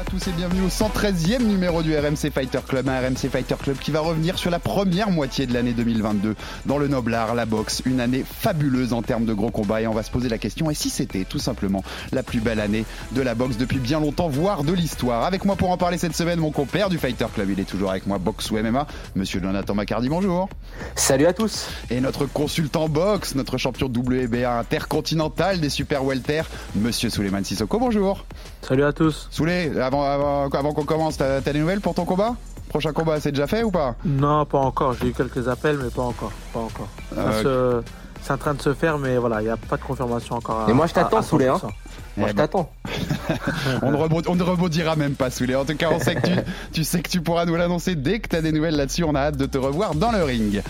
Bonjour à tous et bienvenue au 113e numéro du RMC Fighter Club, un RMC Fighter Club qui va revenir sur la première moitié de l'année 2022 dans le noble art, la boxe, une année fabuleuse en termes de gros combats et on va se poser la question et si c'était tout simplement la plus belle année de la boxe depuis bien longtemps, voire de l'histoire? Avec moi pour en parler cette semaine, mon compère du Fighter Club, il est toujours avec moi, boxe ou MMA, monsieur Jonathan Macardy, bonjour. Salut à tous. Et notre consultant boxe, notre champion WBA intercontinental des super welter, monsieur Souleymane Sissoko, bonjour. Salut à tous. Souley, avant, avant, avant qu'on commence, t'as t'as des nouvelles pour ton combat? Prochain combat, c'est déjà fait ou pas? Non, pas encore. J'ai eu quelques appels, mais pas encore. Pas encore. Ça Euh, se- C'est en train de se faire, mais voilà, il n'y a pas de confirmation encore. à- Et moi, je t'attends, Souley, hein. 100%. Moi, Eh je ben, t'attends. on, ne rebond- on ne rebondira même pas, Souley. En tout cas, on sait que tu, sais que tu pourras nous l'annoncer dès que tu as des nouvelles là-dessus. On a hâte de te revoir dans le ring.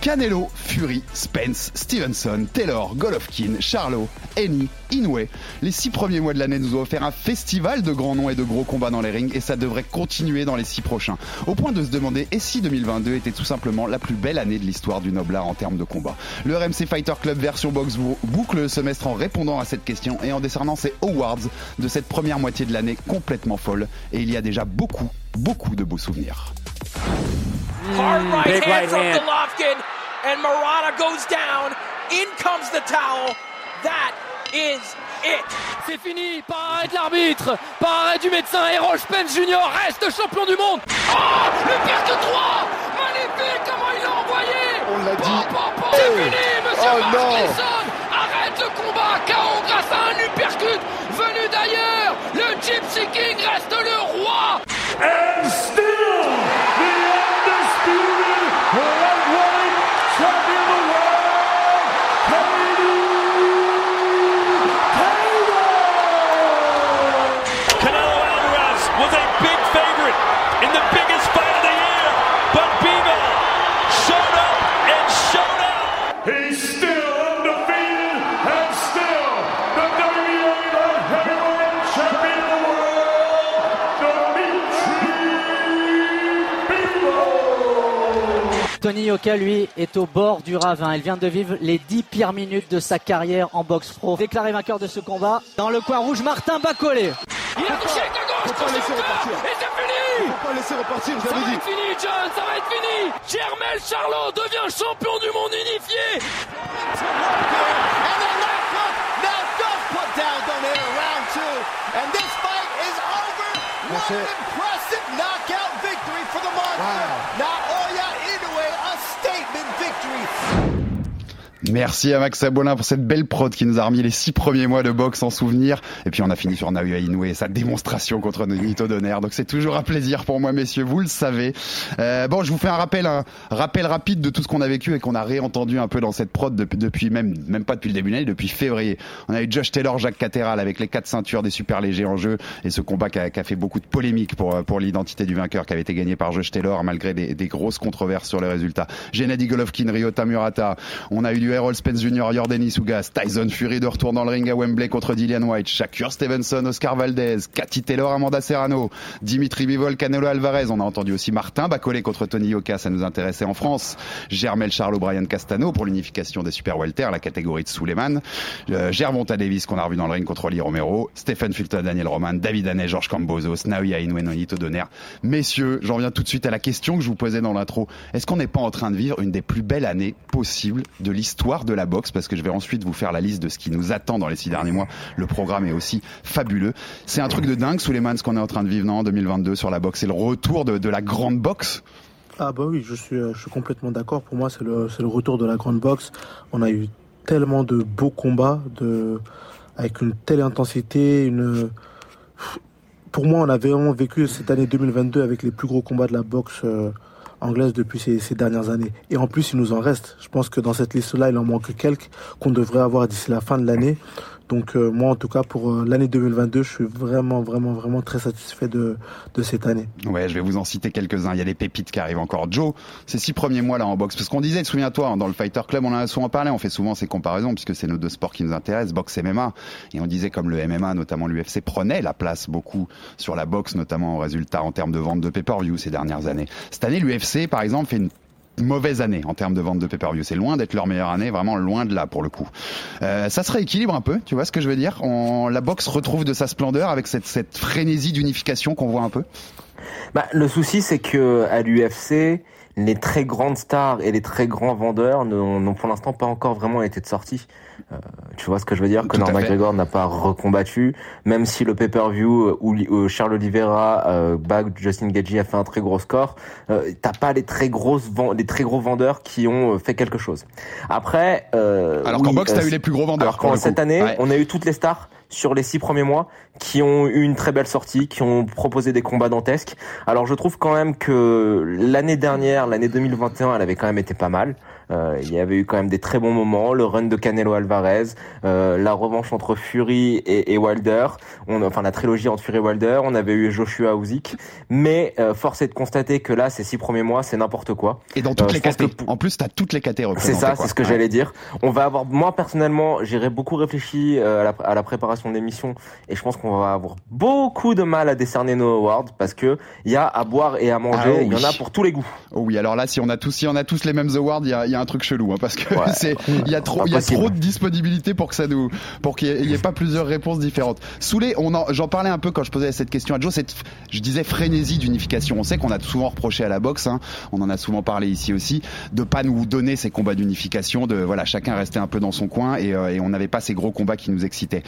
Canelo, Fury, Spence, Stevenson, Taylor, Golovkin, Charlo, Eni, Inoue. Les six premiers mois de l'année nous ont offert un festival de grands noms et de gros combats dans les rings et ça devrait continuer dans les six prochains. Au point de se demander et si 2022 était tout simplement la plus belle année de l'histoire du noble art en termes de combat? Le RMC Fighter Club version box bou- boucle le semestre en répondant à cette question et en décernant ses awards de cette première moitié de l'année complètement folle et il y a déjà beaucoup, beaucoup de beaux souvenirs. Hard right big hand right from hand. Golovkin, and Murata goes down. In comes the towel. That is it. C'est fini, par arrêt de l'arbitre, par arrêt du médecin, Errol Spence Junior reste champion du monde. Oh, le pire que 3 Magnifique, comment il l'a envoyé On l'a dit. bon, bon, C'est fini, monsieur Oh Mark non. Grayson Arrête le combat, KO grâce à un uppercut Gypsy King reste le roi. And Bivol. Tony Yoka, lui, est au bord du ravin. Il vient de vivre les 10 pires minutes de sa carrière en boxe pro. Déclaré vainqueur de ce combat. Dans le coin rouge, Martin Bacolé. Il a touché avec la gauche, Faut pas laisser repartir. Et c'est fini Faut pas laisser repartir, Ça va être fini, John, ça va être fini Jermel Charlot devient champion du monde unifié And this fight is over. What an impressive knockout victory for the monster. Merci à Max Abolin pour cette belle prod qui nous a remis les six premiers mois de boxe en souvenir. Et puis on a fini sur Naoya Inoue et sa démonstration contre Nito Donner. Donc c'est toujours un plaisir pour moi, messieurs, vous le savez. Euh, bon, je vous fais un rappel, un rappel rapide de tout ce qu'on a vécu et qu'on a réentendu un peu dans cette prod depuis, depuis même, même pas depuis le début de l'année, depuis février. On a eu Josh Taylor, Jacques Catteral avec les quatre ceintures des super légers en jeu et ce combat qui a, qui a fait beaucoup de polémiques pour, pour l'identité du vainqueur qui avait été gagné par Josh Taylor malgré des, des grosses controverses sur les résultats. Gennady Golovkin, Ryota Murata. On a eu du Errol Spence Jr., Jordan Isugas, Tyson Fury de retour dans le ring à Wembley contre Dillian White, Shakur Stevenson, Oscar Valdez, Cathy Taylor, Amanda Serrano, Dimitri Bivol, Canelo Alvarez. On a entendu aussi Martin Bacolé contre Tony Yoka, ça nous intéressait en France. Germel Charles Brian Castano pour l'unification des super welter, la catégorie de Suleiman. Euh, Gervonta Davis qu'on a revu dans le ring contre Oli Romero, Stephen Fulton, Daniel Roman, David Haney, Georges Cambosos, Naoya Inoue, Nonito Donner. Messieurs, j'en viens tout de suite à la question que je vous posais dans l'intro. Est-ce qu'on n'est pas en train de vivre une des plus belles années possibles de l'histoire de la boxe Parce que je vais ensuite vous faire la liste de ce qui nous attend dans les six derniers mois. Le programme est aussi fabuleux. C'est un truc de dingue, Suleiman, ce qu'on est en train de vivre non, en 2022 sur la boxe. C'est le retour de, de la grande boxe? Ah bah oui, je suis, euh, je suis complètement d'accord. Pour moi, c'est le, le retour de la grande boxe. On a eu tellement de beaux combats, de, avec une telle intensité, une. Pour moi, on a vraiment vécu cette année 2022 avec les plus gros combats de la boxe euh, anglaise depuis ces, dernières années. Et en plus, il nous en reste. Je pense que dans cette liste-là, il en manque quelques qu'on devrait avoir d'ici la fin de l'année. Donc euh, moi, en tout cas, pour euh, l'année 2022, je suis vraiment, vraiment, vraiment très satisfait de, de cette année. Ouais, je vais vous en citer quelques-uns. Il y a des pépites qui arrivent encore. Joe, ces six premiers mois là en boxe, parce qu'on disait, souviens-toi, hein, dans le Fighter Club, on en a souvent parlé, on fait souvent ces comparaisons, puisque c'est nos deux sports qui nous intéressent, boxe et MMA. Et on disait comme le MMA, notamment l'UFC, prenait la place beaucoup sur la boxe, notamment en résultat en termes de vente de pay-per-view ces dernières années. Cette année, l'UFC, par exemple, fait une mauvaise année en termes de vente de pay-per-view. C'est loin d'être leur meilleure année, vraiment loin de là pour le coup. Euh, ça se rééquilibre un peu, tu vois ce que je veux dire? On, La boxe retrouve de sa splendeur avec cette, cette frénésie d'unification qu'on voit un peu? Bah, le souci, c'est que à l'UFC, les très grandes stars et les très grands vendeurs n'ont pour l'instant pas encore vraiment été de sortie. Euh, tu vois ce que je veux dire? Conor McGregor n'a pas recombattu, même si le pay-per-view où, Charles Oliveira euh, Justin Gagey a fait un très gros score, euh, t'as pas les très grosses les très gros vendeurs qui ont euh, fait quelque chose. Après, euh, alors qu'en boxe t'as eu les plus gros vendeurs. Alors cette année, on a eu toutes les stars sur les six premiers mois qui ont eu une très belle sortie, qui ont proposé des combats dantesques. Alors je trouve quand même que l'année dernière, l'année 2021, elle avait quand même été pas mal. Euh, il y avait eu quand même des très bons moments, le run de Canelo Alvarez, euh, la revanche entre Fury et, et Wilder, on, enfin la trilogie entre Fury et Wilder, on avait eu Joshua Usyk, mais euh, force est de constater que là, ces six premiers mois, c'est n'importe quoi. Et dans toutes les catégories. En plus, t'as toutes les catégories. C'est ça, c'est ce que j'allais dire. On va avoir, moi personnellement, j'irai beaucoup réfléchi à la, à la préparation de l'émission, et je pense qu'on va avoir beaucoup de mal à décerner nos awards parce que il y a à boire et à manger, ah il y en a pour tous les goûts. Oh oui, alors là, si on a tous, si on a tous les mêmes awards, il y a, y a un truc chelou, hein, parce que c'est, il y a trop, il y a trop de disponibilité pour que ça nous, pour qu'il n'y ait, pas plusieurs réponses différentes. Soulé, on j'en parlais un peu quand je posais cette question à Joe, cette, je disais frénésie d'unification. On sait qu'on a souvent reproché à la boxe, hein, on en a souvent parlé ici aussi, de pas nous donner ces combats d'unification, de voilà, chacun restait un peu dans son coin et, euh, et on n'avait pas ces gros combats qui nous excitaient.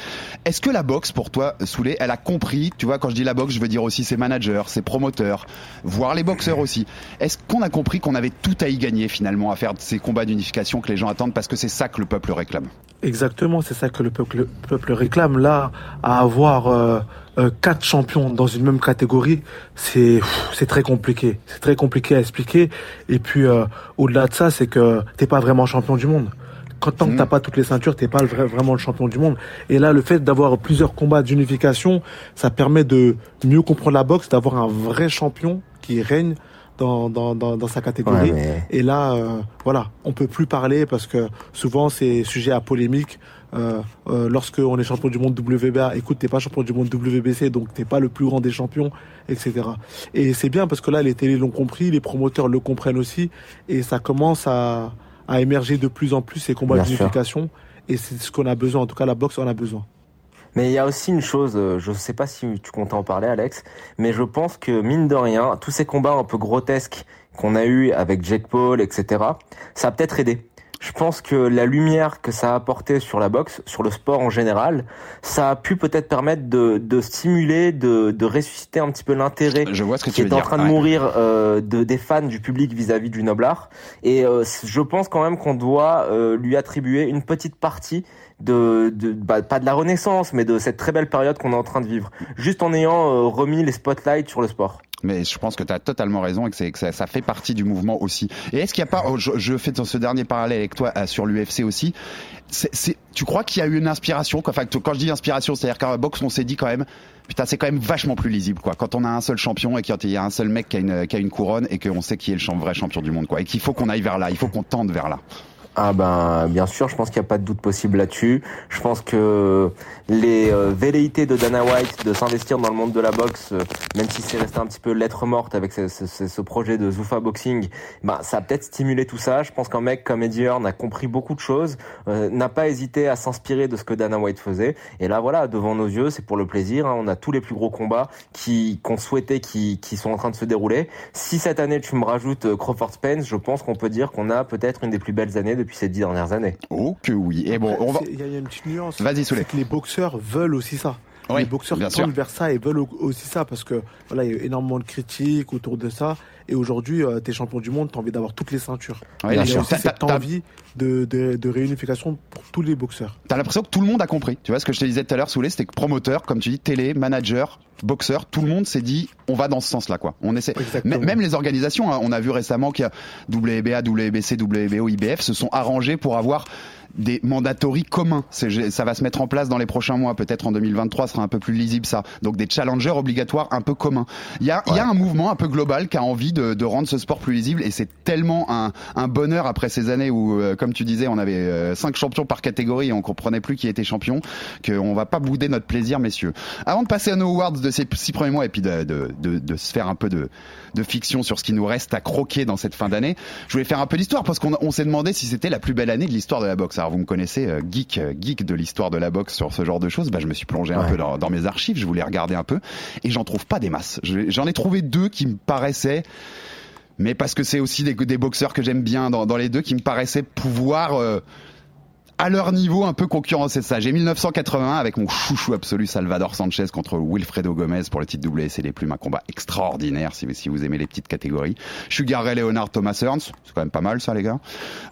Est-ce que la boxe, pour toi, Soulé, elle a compris, tu vois, quand je dis la boxe, je veux dire aussi ses managers, ses promoteurs, voire les boxeurs aussi. Est-ce qu'on a compris qu'on avait tout à y gagner finalement à faire ces combats d'unification que les gens attendent parce que c'est ça que le peuple réclame Exactement, c'est ça que le peuple, peuple réclame. Là, à avoir euh, euh, quatre champions dans une même catégorie, c'est c'est très compliqué. C'est très compliqué à expliquer. Et puis euh, au-delà de ça, c'est que t'es pas vraiment champion du monde quand tant que t'as mhm. pas toutes les ceintures, t'es pas vraiment le champion du monde. Et là, le fait d'avoir plusieurs combats d'unification, ça permet de mieux comprendre la boxe, d'avoir un vrai champion qui règne dans, dans, dans, sa catégorie. Et là, euh, voilà, on peut plus parler parce que souvent c'est sujet à polémique. Euh, euh, lorsque on est champion du monde WBA, écoute, t'es pas champion du monde WBC, donc t'es pas le plus grand des champions, etc. Et c'est bien parce que là, les télés l'ont compris, les promoteurs le comprennent aussi, et ça commence à, à émerger de plus en plus ces combats d'unification. Et c'est ce qu'on a besoin. En tout cas, la boxe en a besoin. Mais il y a aussi une chose, euh, je ne sais pas si tu comptes en parler, Alex, mais je pense que mine de rien, tous ces combats un peu grotesques qu'on a eu avec Jake Paul, etc., ça a peut-être aidé je pense que la lumière que ça a apporté sur la boxe, sur le sport en général, ça a pu peut-être permettre de, de stimuler, de, de, ressusciter un petit peu l'intérêt qui est en train de mourir euh, de, des fans du public vis-à-vis du noble art. Et euh, je pense quand même qu'on doit euh, lui attribuer une petite partie de, de bah, pas de la renaissance, mais de cette très belle période qu'on est en train de vivre, juste en ayant euh, remis les spotlights sur le sport. Mais je pense que tu as totalement raison et que, que ça, ça, fait partie du mouvement aussi. Et est-ce qu'il n'y a pas, oh, je, je, fais ce dernier parallèle avec toi euh, sur l'UFC aussi, tu crois qu'il y a eu une inspiration? Enfin, quand je dis inspiration, c'est-à-dire qu'en boxe, on s'est dit quand même, putain, c'est quand même vachement plus lisible, quoi. Quand on a un seul champion et qu'il y a un seul mec qui a une, qui a une couronne et qu'on sait qui est le vrai champion du monde, quoi. Et qu'il faut qu'on aille vers là, il faut qu'on tende vers là. Ah ben bien sûr, je pense qu'il n'y a pas de doute possible là-dessus. Je pense que les euh, velléités de Dana White de s'investir dans le monde de la boxe, euh, même si c'est resté un petit peu lettre morte avec ce, projet de Zuffa Boxing, ben ça a peut-être stimulé tout ça. Je pense qu'un mec comme Eddie Hearn a compris beaucoup de choses, euh, n'a pas hésité à s'inspirer de ce que Dana White faisait. Et là voilà, devant nos yeux, c'est pour le plaisir. Hein. on a tous les plus gros combats qui qu'on souhaitait qui, qui sont en train de se dérouler. Si cette année tu me rajoutes Crawford Spence, je pense qu'on peut dire qu'on a peut-être une des plus belles années depuis ces dix dernières années. Oh que oui. Et bon, on va. Il y, a une petite nuance. Vas-y, que les boxeurs veulent aussi ça. Les boxeurs tendent vers ça et veulent aussi ça parce que voilà, il y a énormément de critiques autour de ça Et aujourd'hui, euh, t'es champion du monde, t'as envie d'avoir toutes les ceintures. Ouais, bien sûr. aussi cette envie de, de, de réunification pour tous les boxeurs. T'as l'impression que tout le monde a compris. Tu vois ce que je te disais tout à l'heure, Soulé, c'était que promoteur, comme tu dis, télé, manager, boxeur, tout le monde s'est dit, on va dans ce sens-là, quoi. On essaie. Même les organisations, hein, on a vu récemment qu'il y a WBA, WBC, WBO, IBF se sont arrangés pour avoir des mandatories communs. Ça va se mettre en place dans les prochains mois, peut-être en 2023, ce sera un peu plus lisible ça. Donc des challengers obligatoires un peu communs. Il y a, il y a un mouvement un peu global qui a envie de, de rendre ce sport plus lisible et c'est tellement un, un bonheur après ces années où, euh, comme tu disais, on avait euh, cinq champions par catégorie et on comprenait plus qui était champion, qu'on va pas bouder notre plaisir, messieurs. Avant de passer à nos awards de ces six premiers mois et puis de, de, de, de se faire un peu de, de fiction sur ce qui nous reste à croquer dans cette fin d'année, je voulais faire un peu d'histoire parce qu'on on s'est demandé si c'était la plus belle année de l'histoire de la boxe. Alors vous me connaissez, euh, geek, euh, geek de l'histoire de la boxe sur ce genre de choses. Bah, je me suis plongé un Ouais. peu dans, dans mes archives, je voulais regarder un peu et j'en trouve pas des masses. Je- J'en ai trouvé deux qui me paraissaient mais parce que c'est aussi des, des boxeurs que j'aime bien dans, dans les deux qui me paraissaient pouvoir euh, à leur niveau un peu concurrencer ça. J'ai 1981 avec mon chouchou absolu Salvador Sanchez contre Wilfredo Gomez pour le titre WC les plumes, un combat extraordinaire si, si vous aimez les petites catégories. Sugar Ray Leonard Thomas Hearns, c'est quand même pas mal ça les gars.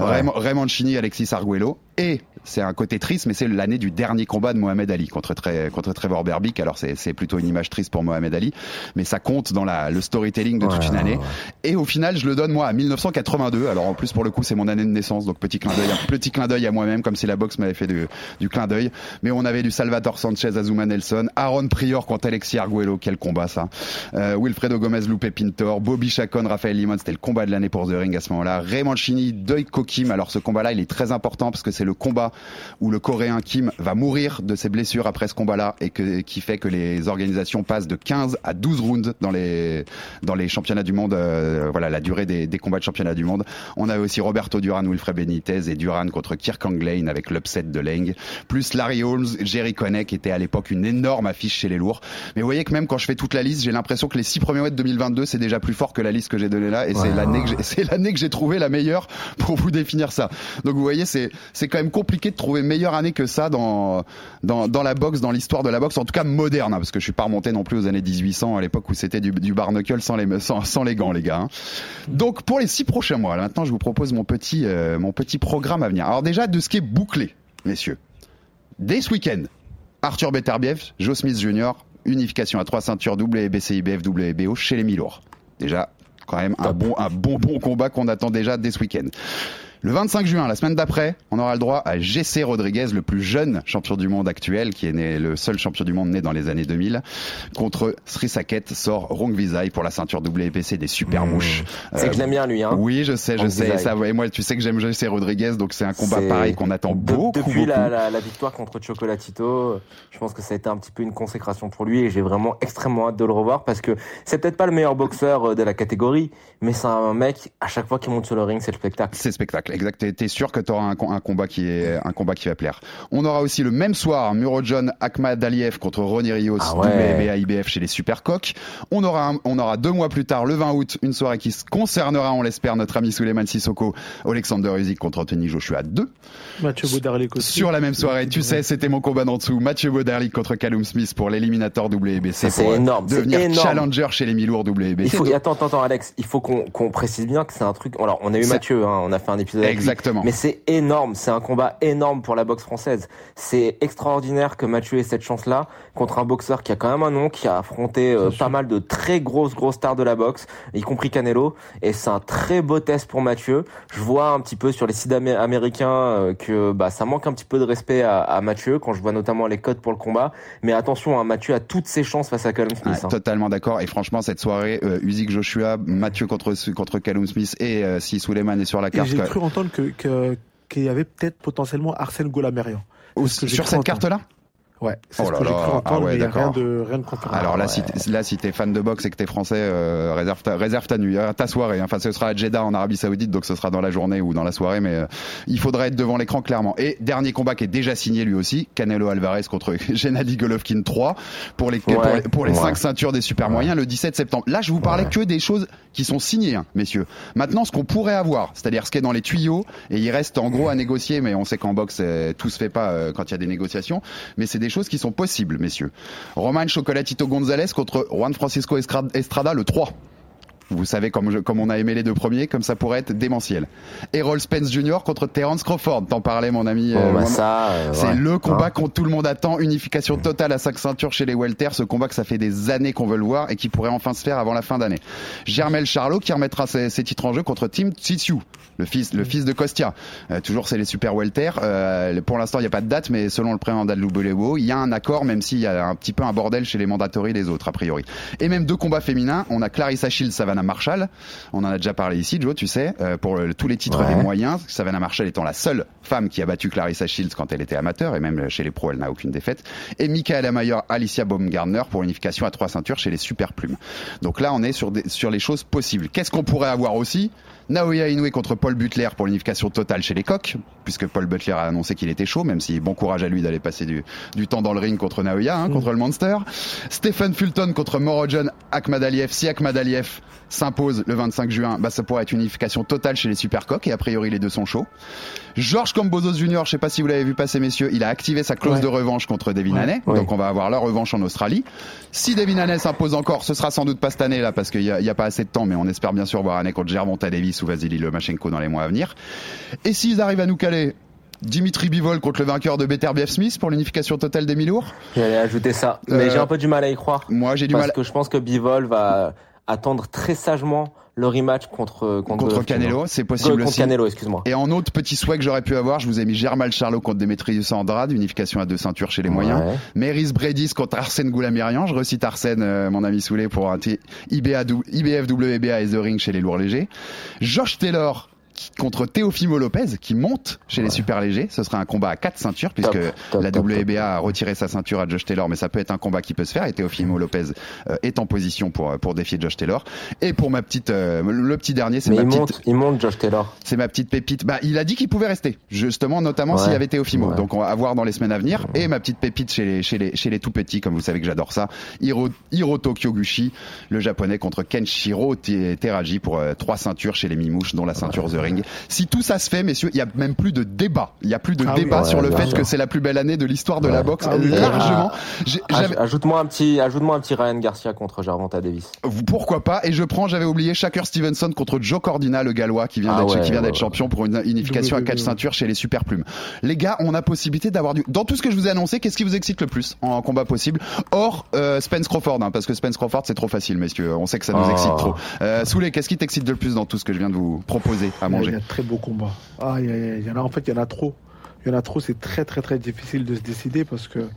Raymond, Raymond Chini, Alexis Arguello et c'est un côté triste mais c'est l'année du dernier combat de Mohamed Ali contre, Tre- contre Trevor Berbick. Alors c'est plutôt une image triste pour Mohamed Ali mais ça compte dans la, le storytelling de toute une année. ouais. Et au final, je le donne moi à 1982. Alors en plus pour le coup, c'est mon année de naissance, donc petit clin d'œil, petit clin d'œil à moi-même, comme si la boxe m'avait fait du, du clin d'œil. Mais on avait du Salvatore Sanchez, Azuma Nelson, Aaron Prior contre Alexis Arguello, quel combat ça. Euh, Wilfredo Gomez, Lupe Pintor, Bobby Chacon, Raphaël Limon, c'était le combat de l'année pour The Ring à ce moment-là. Raymond Chini, Doiko Kim. Alors ce combat-là, il est très important parce que c'est le combat où le Coréen Kim va mourir de ses blessures après ce combat-là et que, qui fait que les organisations passent de 15 à 12 rounds dans les dans les championnats du monde. euh, voilà la durée des, des combats de championnat du monde. On avait aussi Roberto Duran, Wilfred Benitez et Duran contre Kirk Anglane avec l'upset de Leng, plus Larry Holmes, Jerry Connick qui était à l'époque une énorme affiche chez les lourds. Mais vous voyez que même quand je fais toute la liste, j'ai l'impression que les six premiers mois de 2022 c'est déjà plus fort que la liste que j'ai donnée là et c'est Ouais. l'année que j'ai- c'est l'année que j'ai trouvé la meilleure pour vous définir ça. Donc vous voyez c'est quand même compliqué de trouver meilleure année que ça dans dans dans la boxe, dans l'histoire de la boxe, en tout cas moderne, hein, parce que je suis pas remonté non plus aux années 1800 à l'époque où c'était du, du barnacle sans les sans, sans les gants les gars. hein. Donc pour les six prochains mois, là, maintenant je vous propose mon petit euh, mon petit programme à venir. Alors déjà de ce qui est bouclé, messieurs. Dès ce week-end, Arthur Beterbiev, Joe Smith Jr., unification à trois ceintures WBC, IBF, WBO chez les Milours. Déjà, quand même un bon, un bon, bon combat qu'on attend déjà dès ce week-end. Le 25 juin, la semaine d'après, on aura le droit à GC Rodriguez, le plus jeune champion du monde actuel, qui est né, le seul champion du monde né dans les années 2000, contre Sri Saket, sort Rongvisai pour la ceinture WBC des super mouches. C'est que je l'aime bien, lui, hein. Oui, je sais, je sais. Rongvisai. Ça, et moi, tu sais que j'aime GC Rodriguez, donc c'est un combat pareil qu'on attend De- beaucoup. depuis La, beaucoup. la, la victoire contre Chocolatito, je pense que ça a été un petit peu une consécration pour lui et j'ai vraiment extrêmement hâte de le revoir parce que c'est peut-être pas le meilleur boxeur euh, de la catégorie, mais c'est un mec, à chaque fois qu'il monte sur le ring, c'est le spectacle. C'est spectacle, exact. T'es- sûr que t'auras un, un combat qui est un combat qui va plaire. On aura aussi le même soir Murodjon Ahmad Aliyev contre Ronnie Rios, Ah ouais. WBA IBF chez les Supercoques. On aura un- on aura deux mois plus tard, le 20 août, une soirée qui se concernera, on l'espère, notre ami Suleiman Sissoko, Alexander Usyk contre Anthony Joshua 2. Mathieu Baudarlic aussi. Sur la même soirée, tu sais, c'était mon combat d'en dessous. Mathieu Bauderlic contre Callum Smith pour l'éliminateur WBC. C'est euh, énorme, Devenir énorme. challenger chez les mi-lourds WBC. Il faut, attends, attends, attends, Alex, il faut qu'on qu'on précise bien que c'est un truc. Alors, on a eu Mathieu, hein, on a fait un épisode Exactement. mais c'est énorme, c'est un combat énorme pour la boxe française. C'est extraordinaire que Mathieu ait cette chance-là contre un boxeur qui a quand même un nom, qui a affronté euh, pas mal de très grosses grosses stars de la boxe, y compris Canelo. Et c'est un très beau test pour Mathieu. Je vois un petit peu sur les sites amé- américains euh, que bah ça manque un petit peu de respect à, à Mathieu quand je vois notamment les codes pour le combat. Mais attention, hein, Mathieu a toutes ses chances face à Callum Smith. Ouais, hein. Totalement d'accord. Et franchement, cette soirée, euh, Usyk Joshua, Mathieu contre contre Callum Smith et euh, si Suleiman est sur la carte. j'ai quoi. cru entendre que, qu'il y avait peut-être potentiellement Arsène j'ai sur cette carte-là? Ouais, c'est Oh ce que j'ai cru ah entendre, ouais, mais il n'y a rien de, rien de confirmé. Alors là, ouais. si là, si t'es fan de boxe et que t'es français, euh, réserve ta, réserve ta nuit, euh, ta soirée. Enfin, ce sera à Jeddah en Arabie Saoudite, donc ce sera dans la journée ou dans la soirée, mais euh, il faudra être devant l'écran clairement. Et dernier combat qui est déjà signé lui aussi, Canelo Alvarez contre Gennady Golovkin 3 pour les pour les, pour les ouais. cinq ceintures des super moyens le 17 septembre. Là, je vous parlais que des choses qui sont signées, hein, messieurs. Maintenant, ce qu'on pourrait avoir, c'est-à-dire ce qui est dans les tuyaux, et il reste en gros à négocier, mais on sait qu'en boxe, tout se fait pas euh, quand il y a des négociations, mais c'est des choses qui sont possibles, messieurs. Roman Chocolatito Gonzalez contre Juan Francisco Estra- Estrada le 3. Vous savez comme, je- comme on a aimé les deux premiers, comme ça pourrait être démentiel. Errol Spence Jr. contre Terence Crawford. T'en parlais mon ami. Bon, euh, bah, ça, euh, c'est ouais. le combat Hein. que tout le monde attend. Unification totale à 5 ceintures chez les welter. Ce combat que ça fait des années qu'on veut le voir et qui pourrait enfin se faire avant la fin d'année. Germel Charlot qui remettra ses, ses titres en jeu contre Tim Tsitsiu, le fils, le fils de Kostia. Euh, toujours c'est les super welter. Euh, pour l'instant il n'y a pas de date, mais selon le président d'Aloubolebo, il y a un accord, même s'il y a un petit peu un bordel chez les mandatories des autres a priori. Et même deux combats féminins. On a Clarissa Shields, Savannah Marshall. On en a déjà parlé ici, Joe, tu sais, euh, pour le- tous les titres Ouais. des moyens. Savannah Marshall étant la seule femme qui a battu Clarissa Shields quand elle était amateur, et même chez les pros, elle n'a aucune défaite. Et Michaela Mayer, Alicia Baumgartner pour unification à trois ceintures chez les super plumes. Donc là, on est sur, des, sur les choses possibles. Qu'est-ce qu'on pourrait avoir aussi? Naoya Inoue contre Paul Butler pour l'unification totale chez les coqs, puisque Paul Butler a annoncé qu'il était chaud, même si bon courage à lui d'aller passer du, du temps dans le ring contre Naoya, hein, contre le Monster. Stephen Fulton contre Morojan Akhmadaliev. Si Akhmadaliev s'impose le 25 juin, bah, ça pourrait être une unification totale chez les super coqs, et a priori les deux sont chauds. Georges Cambosos Jr., je sais pas si vous l'avez vu passer messieurs, il a activé sa clause Ouais. de revanche contre Devin Ouais. Haney, donc on va avoir la revanche en Australie. Si Devin Haney s'impose encore, ce sera sans doute pas cette année là parce qu'il y, a- il y a pas assez de temps, mais on espère bien sûr voir Haney contre Gervonta Davis ou Vasily Lomachenko dans les mois à venir. Et s'ils arrivent à nous caler Dimitri Bivol contre le vainqueur de Beterbiev Smith pour l'unification totale des mi-lourds J'allais ajouter ça, mais Euh, j'ai un peu du mal à y croire. Moi j'ai du parce mal que je pense que Bivol va attendre très sagement le rematch contre contre, contre Golovkin. Canelo, c'est possible contre aussi. Canelo, excuse-moi. Et en autre petit souhait que j'aurais pu avoir, je vous ai mis Germal Charlot contre Demetrius Andrade, unification à deux ceintures chez les moyens. Meris Bredis contre Arsène Goulamirian. Je recite Arsène, euh, mon ami Soulet, pour un IBA, IBF WBA et The Ring chez les lourds légers. Josh Taylor qui- contre Teofimo Lopez qui monte chez les super légers. Ce sera un combat à quatre ceintures puisque Top, top, la WBA a retiré sa ceinture à Josh Taylor, mais ça peut être un combat qui peut se faire. Et Teofimo Lopez euh, est en position pour pour défier Josh Taylor. Et pour ma petite, euh, le petit dernier, c'est ma il petite. monte, il monte Josh Taylor. C'est ma petite pépite. Bah, il a dit qu'il pouvait rester, justement, notamment Ouais. s'il y avait. Ouais. Donc, on va voir dans les semaines à venir. Et ma petite pépite chez les, chez les, chez les tout petits, comme vous savez que j'adore ça, Hiro, Hiroto Kyoguchi, le japonais contre Kenshiro Te- Teraji pour euh, trois ceintures chez les Mimouches, dont la ceinture The Ring. Si tout ça se fait, messieurs, il y a même plus de débat. Il y a plus de Ah oui. débat Ouais, sur le fait sûr. que c'est la plus belle année de l'histoire de la boxe, Ah oui. largement. Ah. Ajoute-moi un petit, ajoute-moi un petit Ryan Garcia contre Gervonta Davis. vous- Pourquoi pas? Et je prends, j'avais oublié Shaker Stevenson contre Joe Cordina, le gallois, qui vient Ah d'être ouais, qui vient ouais, d'être ouais. champion pour une unification à oui, quatre ceintures chez les super plumes. Les gars, on a possibilité d'avoir du. Dans tout ce que je vous ai annoncé, qu'est-ce qui vous excite le plus en combat possible? Or euh, Spence Crawford, hein, parce que Spence Crawford c'est trop facile, messieurs. On sait que ça nous Oh. excite trop. Euh, Souley, qu'est-ce qui t'excite le plus dans tout ce que je viens de vous proposer à Il a- Il y a de très beaux combats. Ah, il y, a- il y en a, en fait, il y en a trop. Il y en a trop, c'est très, très, très difficile de se décider parce que